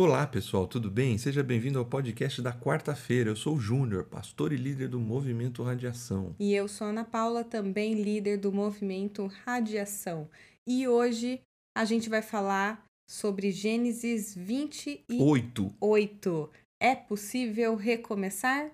Olá, pessoal, tudo bem? Seja bem-vindo ao podcast da quarta-feira. Eu sou o Júnior, pastor e líder do Movimento Radiação. E eu sou Ana Paula, também líder do Movimento Radiação. E hoje a gente vai falar sobre Gênesis 28. Oito. É possível recomeçar?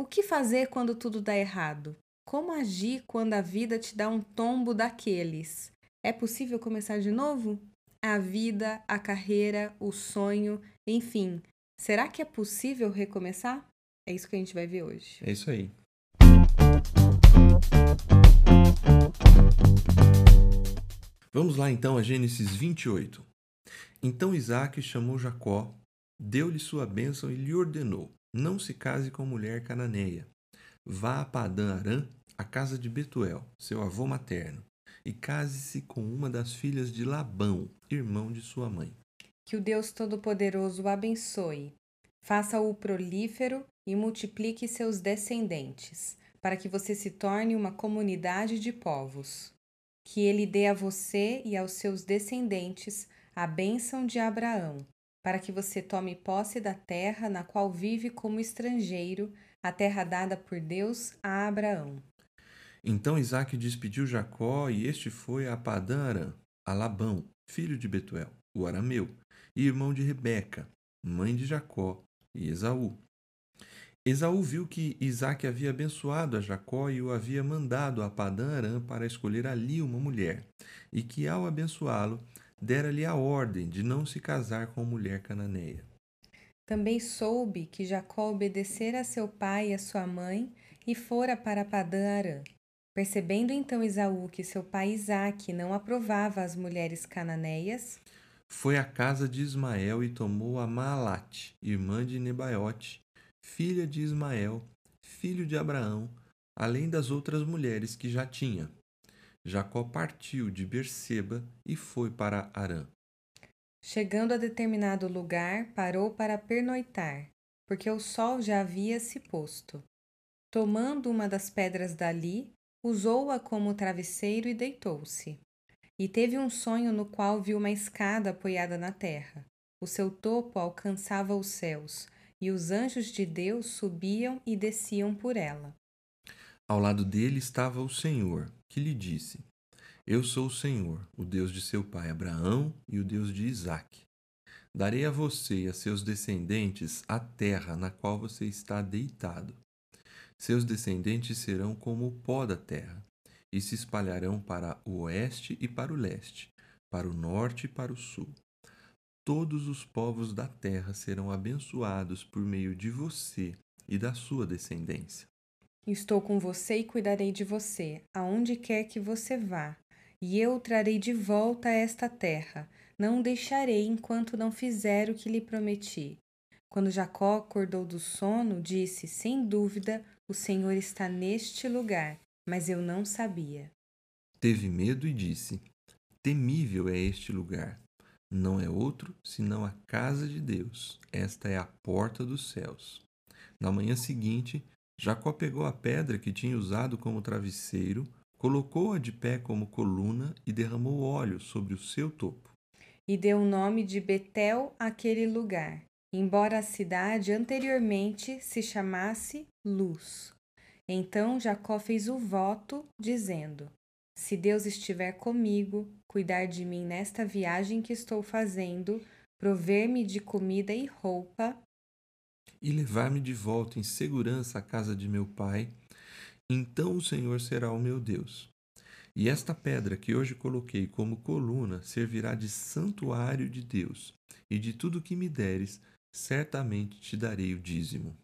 O que fazer quando tudo dá errado? Como agir quando a vida te dá um tombo daqueles? É possível começar de novo? A vida, a carreira, o sonho, enfim. Será que é possível recomeçar? É isso que a gente vai ver hoje. É isso aí. Vamos lá então a Gênesis 28. Então Isaac chamou Jacó, deu-lhe sua bênção e lhe ordenou: Não se case com mulher cananeia. Vá a Padã Arã, a casa de Betuel, seu avô materno e case-se com uma das filhas de Labão, irmão de sua mãe. Que o Deus Todo-Poderoso o abençoe, faça-o prolífero e multiplique seus descendentes, para que você se torne uma comunidade de povos. Que ele dê a você e aos seus descendentes a bênção de Abraão, para que você tome posse da terra na qual vive como estrangeiro, a terra dada por Deus a Abraão. Então Isaac despediu Jacó, e este foi a Padã Arã, a Labão, filho de Betuel, o arameu, e irmão de Rebeca, mãe de Jacó, e Esaú. Esaú viu que Isaac havia abençoado a Jacó e o havia mandado a Padã Arã para escolher ali uma mulher, e que ao abençoá-lo, dera-lhe a ordem de não se casar com mulher cananeia. Também soube que Jacó obedecera a seu pai e a sua mãe e fora para Padã Arã. Percebendo então Esaú que seu pai Isaque não aprovava as mulheres cananeias, foi à casa de Ismael e tomou a Maalate, irmã de Nebaiote, filha de Ismael, filho de Abraão, além das outras mulheres que já tinha. Jacó partiu de Berseba e foi para Arã. Chegando a determinado lugar, parou para pernoitar, porque o sol já havia se posto. Tomando uma das pedras dali, usou-a como travesseiro e deitou-se. E teve um sonho no qual viu uma escada apoiada na terra. O seu topo alcançava os céus, e os anjos de Deus subiam e desciam por ela. Ao lado dele estava o Senhor, que lhe disse: Eu sou o Senhor, o Deus de seu pai Abraão e o Deus de Isaque. Darei a você e a seus descendentes a terra na qual você está deitado. Seus descendentes serão como o pó da terra, e se espalharão para o oeste e para o leste, para o norte e para o sul. Todos os povos da terra serão abençoados por meio de você e da sua descendência. Estou com você e cuidarei de você, aonde quer que você vá, e eu o trarei de volta a esta terra. Não o deixarei enquanto não fizer o que lhe prometi. Quando Jacó acordou do sono, disse: Sem dúvida, o Senhor está neste lugar, mas eu não sabia. Teve medo e disse: Temível é este lugar. Não é outro senão a casa de Deus. Esta é a porta dos céus. Na manhã seguinte, Jacó pegou a pedra que tinha usado como travesseiro, colocou-a de pé como coluna e derramou óleo sobre o seu topo. E deu o nome de Betel àquele lugar, embora a cidade anteriormente se chamasse Luz. Então Jacó fez o voto, dizendo: Se Deus estiver comigo, cuidar de mim nesta viagem que estou fazendo, prover-me de comida e roupa, e levar-me de volta em segurança à casa de meu pai, então o Senhor será o meu Deus. E esta pedra que hoje coloquei como coluna servirá de santuário de Deus, e de tudo que me deres, certamente te darei o dízimo.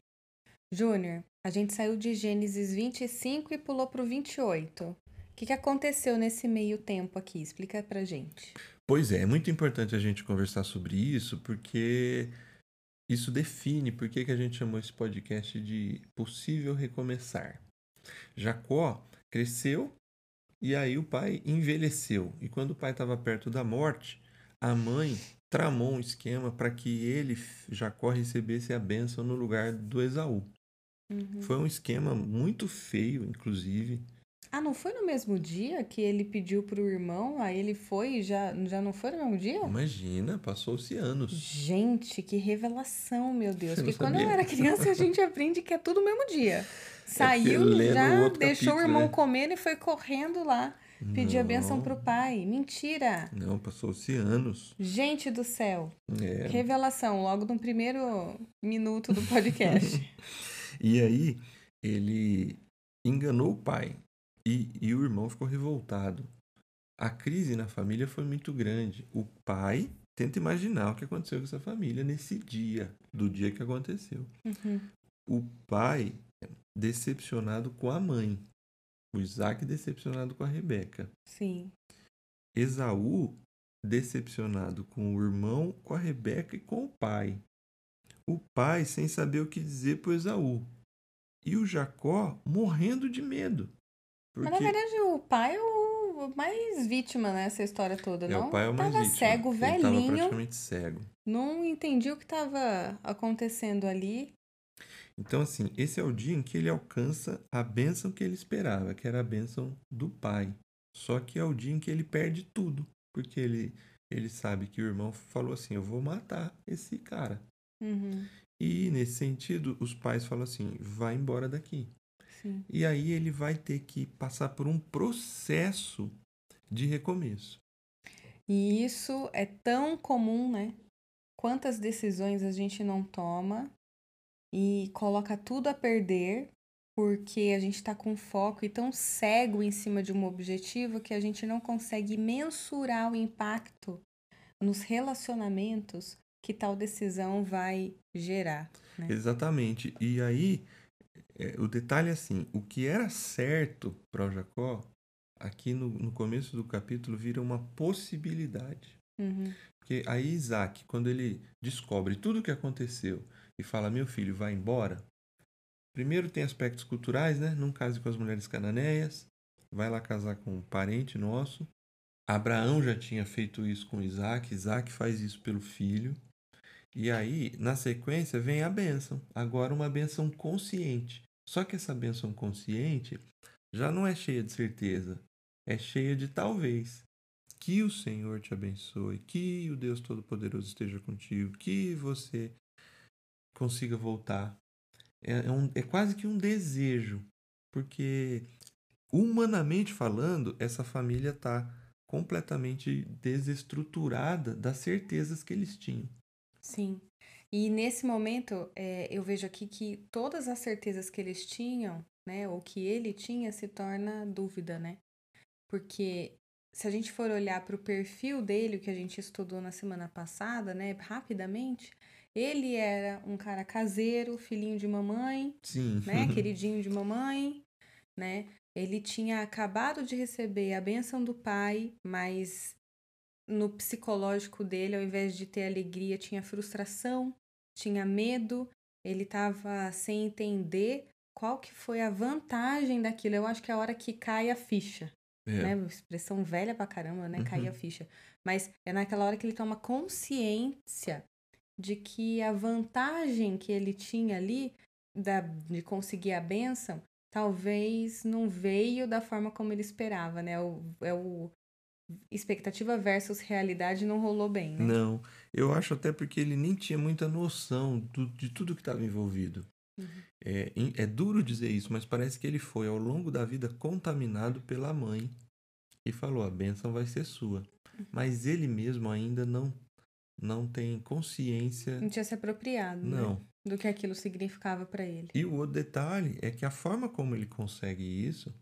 Júnior, a gente saiu de Gênesis 25 e pulou para o 28. O que, que aconteceu nesse meio tempo aqui? Explica pra gente. Pois é, é muito importante a gente conversar sobre isso, porque isso define por que, que a gente chamou esse podcast de Possível Recomeçar. Jacó cresceu e aí o pai envelheceu. E quando o pai estava perto da morte, a mãe tramou um esquema para que ele, Jacó, recebesse a bênção no lugar do Esaú. Uhum. Foi um esquema muito feio, inclusive. Ah, não foi no mesmo dia que ele pediu pro irmão, aí ele foi e já, já não foi no mesmo dia? Imagina, passou-se anos. Gente, que revelação, meu Deus. Não Porque quando eu era criança, a gente aprende que é tudo no mesmo dia. Saiu, lê no já deixou o capítulo, irmão né? comer e foi correndo lá pedir a benção Não. pro pai. Mentira! Não, passou-se anos. Gente do céu. É. Revelação, logo no primeiro minuto do podcast. E aí, ele enganou o pai e, e o irmão ficou revoltado. A crise na família foi muito grande. O pai tenta imaginar o que aconteceu com essa família nesse dia, do dia que aconteceu. Uhum. O pai decepcionado com a mãe. O Isaac decepcionado com a Rebeca. Sim. Esaú decepcionado com o irmão, com a Rebeca e com o pai. O pai sem saber o que dizer para Esaú. E o Jacó morrendo de medo. Mas na Porque verdade o pai é o mais vítima nessa história toda, é, não? o pai é o mais Tava vítima. cego, Ele tava velhinho, praticamente cego. não entendi o que estava acontecendo ali. Então, assim, esse é o dia em que ele alcança a bênção que ele esperava, que era a bênção do pai. Só que é o dia em que ele perde tudo, porque ele, ele sabe que o irmão falou assim: Eu vou matar esse cara. Uhum, E nesse sentido, os pais falam assim: vai embora daqui. sim. E aí ele vai ter que passar por um processo de recomeço. E isso é tão comum, né? Quantas decisões a gente não toma e coloca tudo a perder porque a gente está com foco e tão cego em cima de um objetivo que a gente não consegue mensurar o impacto nos relacionamentos que tal decisão vai gerar. né? Exatamente. E aí, é, o detalhe é assim: o que era certo para o Jacó, aqui no, no começo do capítulo, vira uma possibilidade. Uhum, Porque aí Isaac, quando ele descobre tudo o que aconteceu e fala, meu filho, vai embora. Primeiro tem aspectos culturais, né? Não case com as mulheres cananeias. Vai lá casar com um parente nosso. Abraão já tinha feito isso com Isaac. Isaac faz isso pelo filho. E aí, na sequência, vem a bênção. Agora uma bênção consciente. Só que essa bênção consciente já não é cheia de certeza. É cheia de talvez. Que o Senhor te abençoe, que o Deus Todo-Poderoso esteja contigo, que você consiga voltar. É, é, um- é quase que um desejo, porque humanamente falando, essa família está completamente desestruturada das certezas que eles tinham. Sim. E nesse momento, é, eu vejo aqui que todas as certezas que eles tinham, né, ou que ele tinha, se torna dúvida, né? Porque se a gente for olhar para o perfil dele, o que a gente estudou na semana passada, né, rapidamente, ele era um cara caseiro, filhinho de mamãe, Sim. né, queridinho de mamãe, né? Ele tinha acabado de receber a bênção do pai, mas no psicológico dele, ao invés de ter alegria, tinha frustração, tinha medo, ele estava sem entender qual que foi a vantagem daquilo. Eu acho que é a hora que cai a ficha, É. né? Expressão velha pra caramba, né? Uhum. a ficha. Mas é naquela hora que ele toma consciência de que a vantagem que ele tinha ali da, de conseguir a bênção talvez não veio da forma como ele esperava, né? O, é o expectativa versus realidade não rolou bem, né? Não, eu acho até porque ele nem tinha muita noção do- de tudo que estava envolvido. Uhum. É, é duro dizer isso, mas parece que ele foi ao longo da vida contaminado pela mãe e falou: a bênção vai ser sua. Uhum. Mas ele mesmo ainda não, não tem consciência. Não tinha se apropriado, né? Não. Do que aquilo significava pra ele. E o outro detalhe é que a forma como ele consegue isso,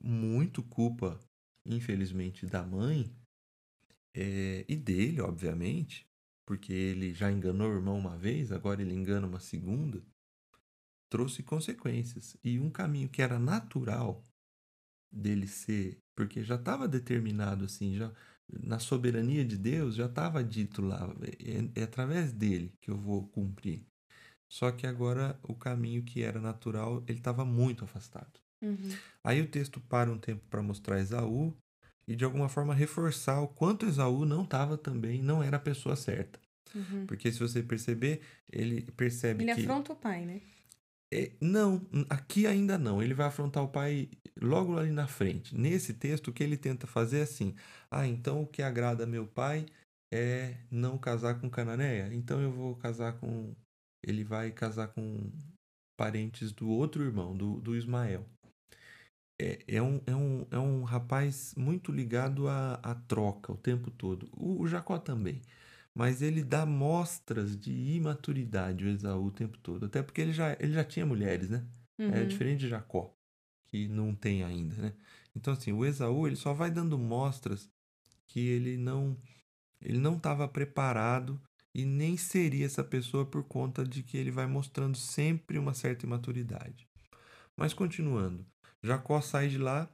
muito culpa, infelizmente, da mãe é, e dele, obviamente, porque ele já enganou o irmão uma vez, agora ele engana uma segunda, trouxe consequências. E um caminho que era natural dele ser, porque já estava determinado assim, já na soberania de Deus já estava dito lá, é, é através dele que eu vou cumprir. Só que agora o caminho que era natural, ele estava muito afastado. Uhum. Aí o texto para um tempo para mostrar Esaú e de alguma forma reforçar o quanto Esaú não estava também, não era a pessoa certa. Uhum. Porque se você perceber, ele percebe Ele que afronta o pai, né? É, não, aqui ainda não. Ele vai afrontar o pai logo ali na frente. Nesse texto, o que ele tenta fazer é assim: ah, então o que agrada meu pai é não casar com Cananeia. Então eu vou casar com. Ele vai casar com parentes do outro irmão, do, do Ismael. É, é, um, é, um, é um rapaz muito ligado à, à troca o tempo todo. O, o Jacó também mas ele dá mostras de imaturidade, o Esaú, o tempo todo. Até porque ele já, ele já tinha mulheres, né? É uhum. É diferente de Jacó, que não tem ainda, né? Então, assim, o Esaú, ele só vai dando mostras que ele não ele não estava preparado e nem seria essa pessoa por conta de que ele vai mostrando sempre uma certa imaturidade. Mas continuando, Jacó sai de lá,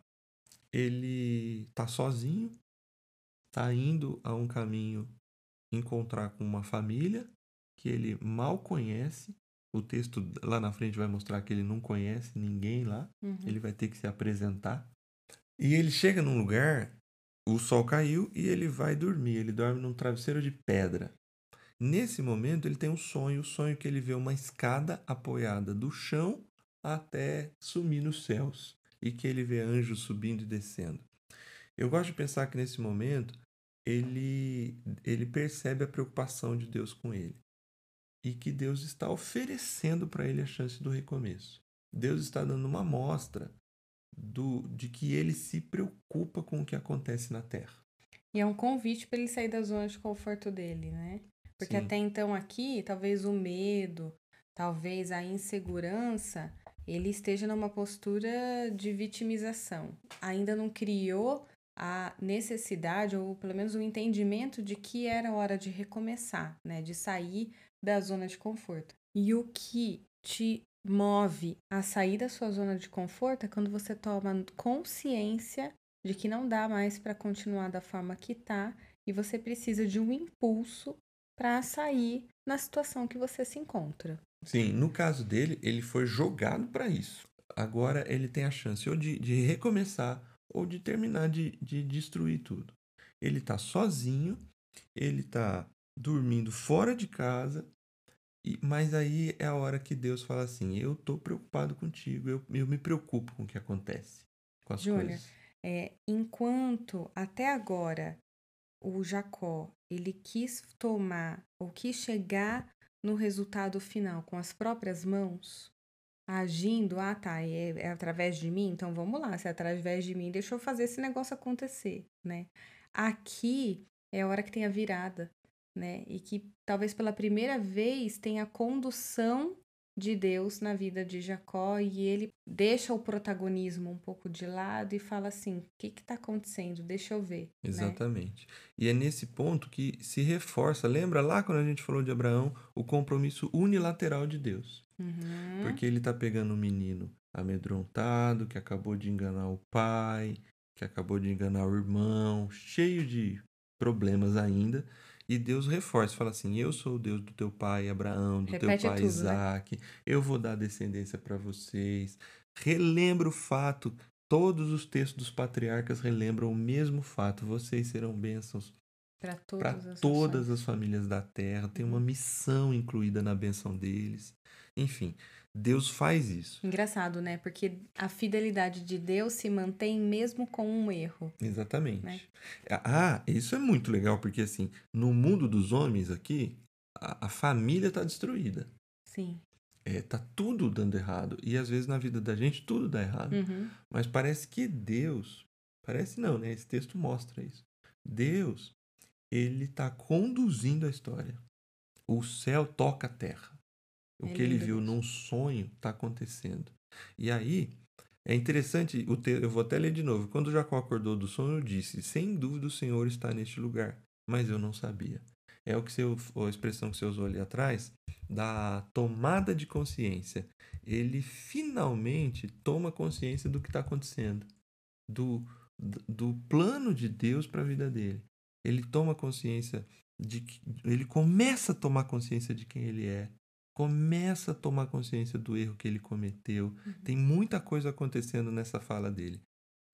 ele tá sozinho, tá indo a um caminho encontrar com uma família que ele mal conhece. O texto lá na frente vai mostrar que ele não conhece ninguém lá. Uhum. Ele vai ter que se apresentar. E ele chega num lugar, o sol caiu e ele vai dormir. Ele dorme num travesseiro de pedra. Nesse momento, ele tem um sonho. O sonho que ele vê uma escada apoiada do chão até sumir nos céus. E que ele vê anjos subindo e descendo. Eu gosto de pensar que nesse momento ele, ele percebe a preocupação de Deus com ele e que Deus está oferecendo para ele a chance do recomeço. Deus está dando uma amostra do, de que ele se preocupa com o que acontece na Terra. E é um convite para ele sair da zona de conforto dele, né? Porque Sim. até então aqui, talvez o medo, talvez a insegurança, ele esteja numa postura de vitimização. Ainda não criou a necessidade, ou pelo menos o entendimento de que era hora de recomeçar, né? De sair da zona de conforto. E o que te move a sair da sua zona de conforto é quando você toma consciência de que não dá mais para continuar da forma que tá e você precisa de um impulso para sair na situação que você se encontra. Sim, no caso dele, ele foi jogado para isso. Agora ele tem a chance ou de, de recomeçar ou de terminar de, de destruir tudo. Ele está sozinho, ele está dormindo fora de casa, e, mas aí é a hora que Deus fala assim: Eu estou preocupado contigo, eu, eu me preocupo com o que acontece com as Júlia, coisas. É, enquanto até agora o Jacó ele quis tomar ou quis chegar no resultado final com as próprias mãos, agindo, ah tá, é, é, através de mim, então vamos lá, se é através de mim, deixa eu fazer esse negócio acontecer, né? Aqui é a hora que tem a virada, né? E que talvez pela primeira vez tenha a condução de Deus na vida de Jacó e ele deixa o protagonismo um pouco de lado e fala assim: o que está acontecendo? Deixa eu ver. Né? Exatamente. Né? E é nesse ponto que se reforça, lembra lá quando a gente falou de Abraão, o compromisso unilateral de Deus. Uhum. Porque ele está pegando um menino amedrontado, que acabou de enganar o pai, que acabou de enganar o irmão, cheio de problemas ainda. E Deus reforça, fala assim: Eu sou o Deus do teu pai Abraão, do Repete teu pai tudo, né? Isaac, né? eu vou dar descendência para vocês. Relembra o fato, todos os textos dos patriarcas relembram o mesmo fato: vocês serão bênçãos para todas, as, todas as famílias da terra, tem uma uhum. missão incluída na benção deles. Enfim, Deus faz isso. Engraçado, né? Porque a fidelidade de Deus se mantém mesmo com um erro. Exatamente. Né? Ah, isso é muito legal, porque assim, no mundo dos homens aqui, a, a família está destruída. Sim. É, tá tudo dando errado. E às vezes na vida da gente tudo dá errado. Uhum. Mas parece que Deus, parece não, né? Esse texto mostra isso. Deus, ele está conduzindo a história. O céu toca a terra. O é que ele viu num sonho está acontecendo. E aí, é interessante, o te... eu vou até ler de novo. Quando Jacó acordou do sonho, disse: Sem dúvida o Senhor está neste lugar, mas eu não sabia. É o que você, a expressão que você usou ali atrás, da tomada de consciência. Ele finalmente toma consciência do que está acontecendo, do, do plano de Deus para a vida dele. Ele toma consciência de que ele começa a tomar consciência de quem ele é, começa a tomar consciência do erro que ele cometeu. Uhum. Tem muita coisa acontecendo nessa fala dele.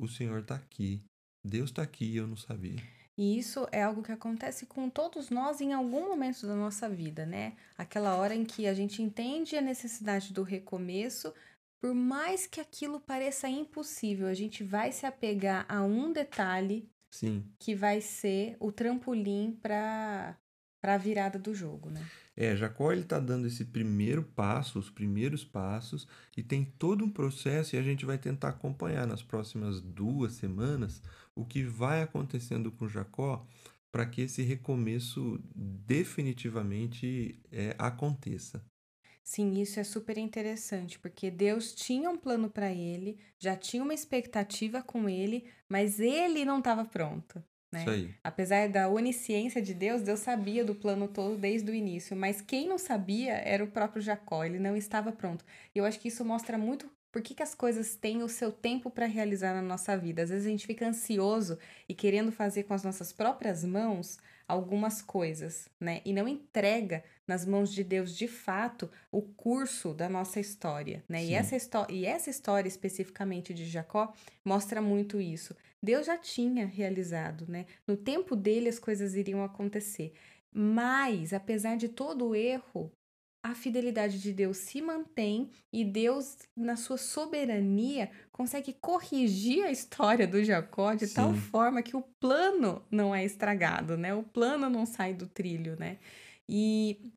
O Senhor está aqui. Deus está aqui e eu não sabia. E isso é algo que acontece com todos nós em algum momento da nossa vida, né? Aquela hora em que a gente entende a necessidade do recomeço, por mais que aquilo pareça impossível, a gente vai se apegar a um detalhe Sim. que vai ser o trampolim para para a virada do jogo, né? É, Jacó ele está dando esse primeiro passo, os primeiros passos, e tem todo um processo, e a gente vai tentar acompanhar nas próximas duas semanas o que vai acontecendo com Jacó para que esse recomeço definitivamente é, aconteça. Sim, isso é super interessante, porque Deus tinha um plano para ele, já tinha uma expectativa com ele, mas ele não estava pronto. Né? Apesar da onisciência de Deus, Deus sabia do plano todo desde o início, mas quem não sabia era o próprio Jacó, ele não estava pronto. E eu acho que isso mostra muito por que, que as coisas têm o seu tempo para realizar na nossa vida. Às vezes a gente fica ansioso e querendo fazer com as nossas próprias mãos algumas coisas, né? E não entrega nas mãos de Deus de fato o curso da nossa história, né? E essa, e essa história especificamente de Jacó mostra muito isso. Deus já tinha realizado, né? No tempo dele as coisas iriam acontecer. Mas, apesar de todo o erro, a fidelidade de Deus se mantém e Deus, na sua soberania, consegue corrigir a história do Jacó de Sim. tal forma que o plano não é estragado, né? O plano não sai do trilho, né? E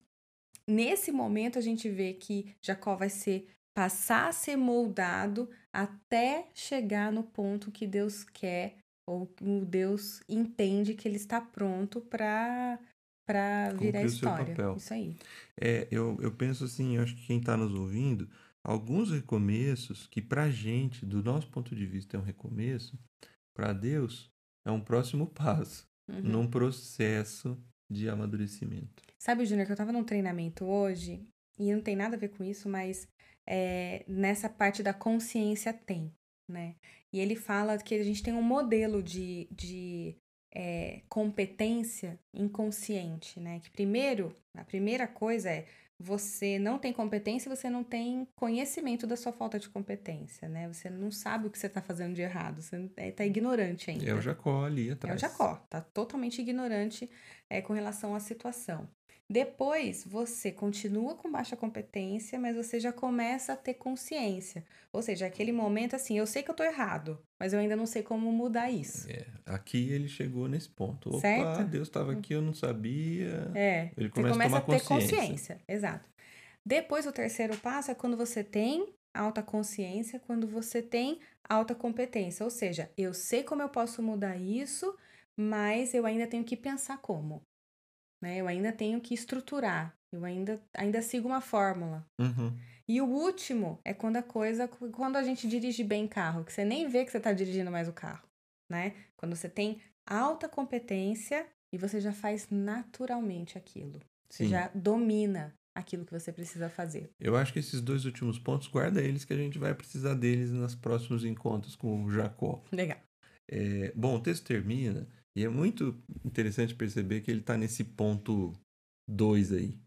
nesse momento a gente vê que Jacó vai ser passar a ser moldado até chegar no ponto que Deus quer ou o Deus entende que ele está pronto para para virar história. Isso aí. É, eu, eu penso assim, eu acho que quem está nos ouvindo, alguns recomeços que para gente, do nosso ponto de vista, é um recomeço, para Deus é um próximo passo uhum. num processo de amadurecimento. Sabe, Júnior, que eu estava num treinamento hoje e não tem nada a ver com isso, mas é, nessa parte da consciência tem, né? E ele fala que a gente tem um modelo de, de é, competência inconsciente, né? Que primeiro, a primeira coisa é você não tem competência, você não tem conhecimento da sua falta de competência, né? Você não sabe o que você está fazendo de errado, você está ignorante ainda. É o Jacó ali atrás. É o Jacó, tá totalmente ignorante é, com relação à situação. Depois, você continua com baixa competência, mas você já começa a ter consciência. Ou seja, aquele momento assim, eu sei que eu tô errado, mas eu ainda não sei como mudar isso. É, aqui ele chegou nesse ponto. Opa, certo? Deus estava aqui, eu não sabia. É, ele começa, começa a, a ter consciência. consciência. Exato. Depois, o terceiro passo é quando você tem alta consciência, quando você tem alta competência. Ou seja, eu sei como eu posso mudar isso, mas eu ainda tenho que pensar como né? Eu ainda tenho que estruturar, eu ainda, ainda sigo uma fórmula. Uhum. E o último é quando a coisa, quando a gente dirige bem carro, que você nem vê que você está dirigindo mais o carro, né? Quando você tem alta competência e você já faz naturalmente aquilo. Você Sim. já domina aquilo que você precisa fazer. Eu acho que esses dois últimos pontos, guarda eles que a gente vai precisar deles nos próximos encontros com o Jacó. Legal. É, bom, o texto termina e é muito interessante perceber que ele está nesse ponto 2 aí.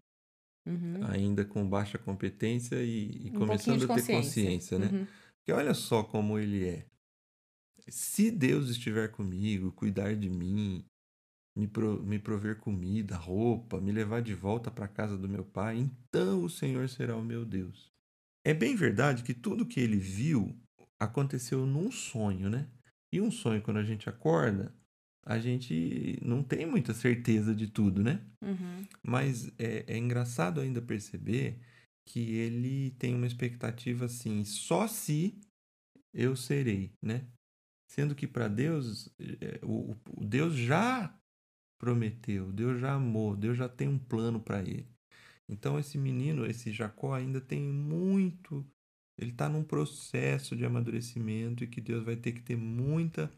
Uhum. Ainda com baixa competência e, e um começando a ter consciência, consciência né? Uhum. Porque olha só como ele é. Se Deus estiver comigo, cuidar de mim, me, pro, me prover comida, roupa, me levar de volta para a casa do meu pai, então o Senhor será o meu Deus. É bem verdade que tudo que ele viu aconteceu num sonho, né? E um sonho, quando a gente acorda, a gente não tem muita certeza de tudo, né? Uhum. Mas é, é, engraçado ainda perceber que ele tem uma expectativa assim, só se eu serei, né? Sendo que para Deus, é, o, o, Deus já prometeu, Deus já amou, Deus já tem um plano para ele. Então esse menino, esse Jacó ainda tem muito, ele está num processo de amadurecimento e que Deus vai ter que ter muita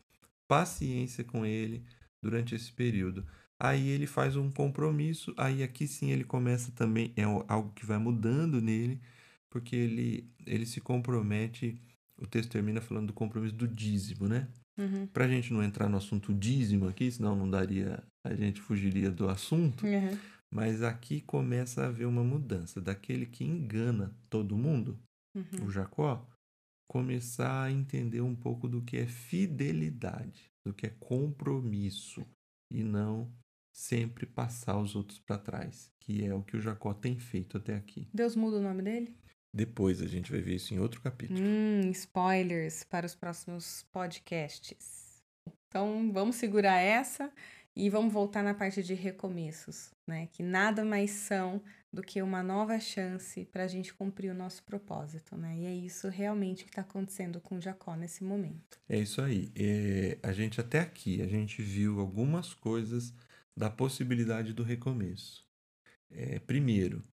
paciência com ele durante esse período. Aí ele faz um compromisso, aí aqui sim ele começa também, é algo que vai mudando nele, porque ele, ele se compromete, o texto termina falando do compromisso do dízimo, né? Uhum. Pra gente não entrar no assunto dízimo aqui, senão não daria, a gente fugiria do assunto, uhum. mas aqui começa a haver uma mudança daquele que engana todo mundo, uhum. o Jacó, começar a entender um pouco do que é fidelidade, do que é compromisso. e não sempre passar os outros para trás, que é o que o Jacó tem feito até aqui. Deus muda o nome dele? Depois a gente vai ver isso em outro capítulo. Hum, spoilers para os próximos podcasts. Então vamos segurar essa e vamos voltar na parte de recomeços, né? Que nada mais são do que uma nova chance para a gente cumprir o nosso propósito, né? E é isso realmente que está acontecendo com Jacó nesse momento. É isso aí. É, a gente até aqui, a gente viu algumas coisas da possibilidade do recomeço. É, primeiro,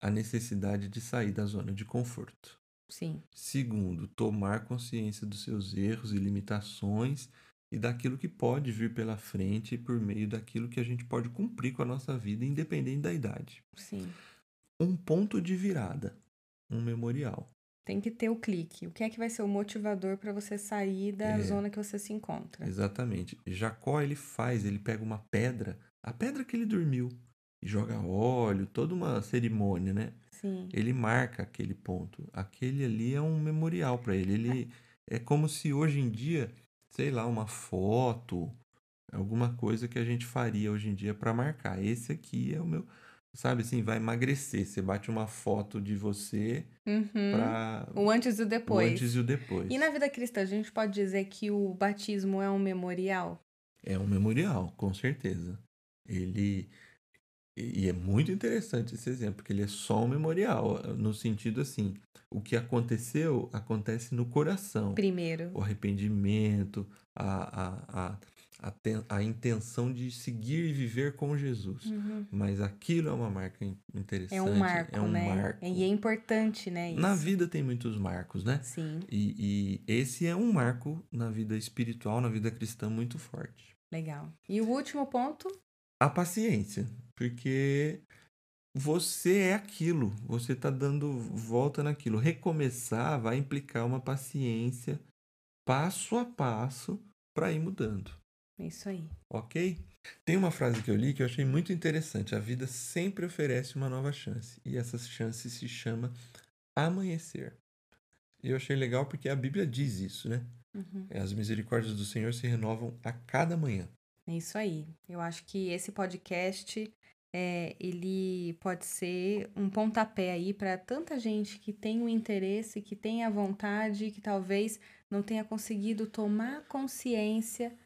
a necessidade de sair da zona de conforto. Sim. Segundo, tomar consciência dos seus erros e limitações e daquilo que pode vir pela frente por meio daquilo que a gente pode cumprir com a nossa vida, independente da idade. Sim. Um ponto de virada, um memorial. Tem que ter o clique. O que é que vai ser o motivador para você sair da É. zona que você se encontra? Exatamente. Jacó ele faz, ele pega uma pedra, a pedra que ele dormiu, e joga óleo, toda uma cerimônia, né? Sim. Ele marca aquele ponto. Aquele ali é um memorial para ele. Ele é como se hoje em dia, sei lá, uma foto, alguma coisa que a gente faria hoje em dia para marcar. Esse aqui é o meu, sabe assim, vai emagrecer. Você bate uma foto de você Uhum. para O antes e o o depois. antes e o depois. E na vida cristã, a gente pode dizer que o batismo é um memorial? É um memorial, com certeza. Ele. E é muito interessante esse exemplo, porque ele é só um memorial, no sentido assim: o que aconteceu acontece no coração. Primeiro. O arrependimento, a, a, a, a, ten- a intenção de seguir e viver com Jesus. Uhum. Mas aquilo é uma marca in- interessante. É um marco, é um né? marco. E é importante, né? Isso. Na vida tem muitos marcos, né? Sim, E, e esse é um marco na vida espiritual, na vida cristã muito forte. legal. E o último ponto? A paciência, porque você é aquilo, você está dando volta naquilo. Recomeçar vai implicar uma paciência passo a passo para ir mudando, É Isso aí. ok? Tem uma frase que eu li que eu achei muito interessante. A vida sempre oferece uma nova chance e essa chance se chama amanhecer. E eu achei legal porque a Bíblia diz isso, né? Uhum. As misericórdias do Senhor se renovam a cada manhã. É isso aí. Eu acho que esse podcast é, ele pode ser um pontapé aí para tanta gente que tem o interesse, que tem a vontade, que talvez não tenha conseguido tomar consciência,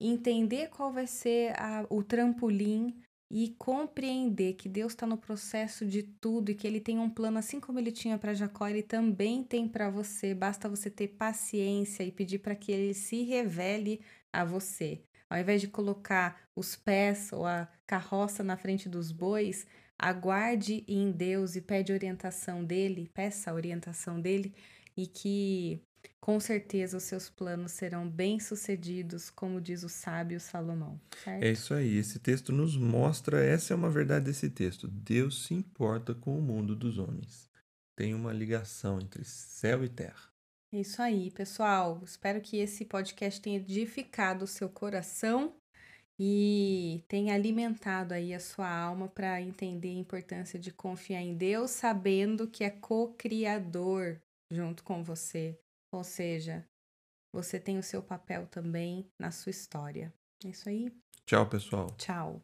entender qual vai ser a- o trampolim e compreender que Deus está no processo de tudo e que Ele tem um plano, assim como Ele tinha para Jacó, Ele também tem para você. Basta você ter paciência e pedir para que Ele se revele a você. Ao invés de colocar os pés ou a carroça na frente dos bois, aguarde em Deus e pede orientação dele, peça a orientação dele e que com certeza os seus planos serão bem-sucedidos, como diz o sábio Salomão, certo? É isso aí. Esse texto nos mostra, essa é uma verdade desse texto. Deus se importa com o mundo dos homens. Tem uma ligação entre céu e terra. É Isso aí, pessoal. Espero que esse podcast tenha edificado o seu coração e tenha alimentado aí a sua alma para entender a importância de confiar em Deus, sabendo que é co-criador junto com você. Ou seja, você tem o seu papel também na sua história. É isso aí. Tchau, pessoal. Tchau.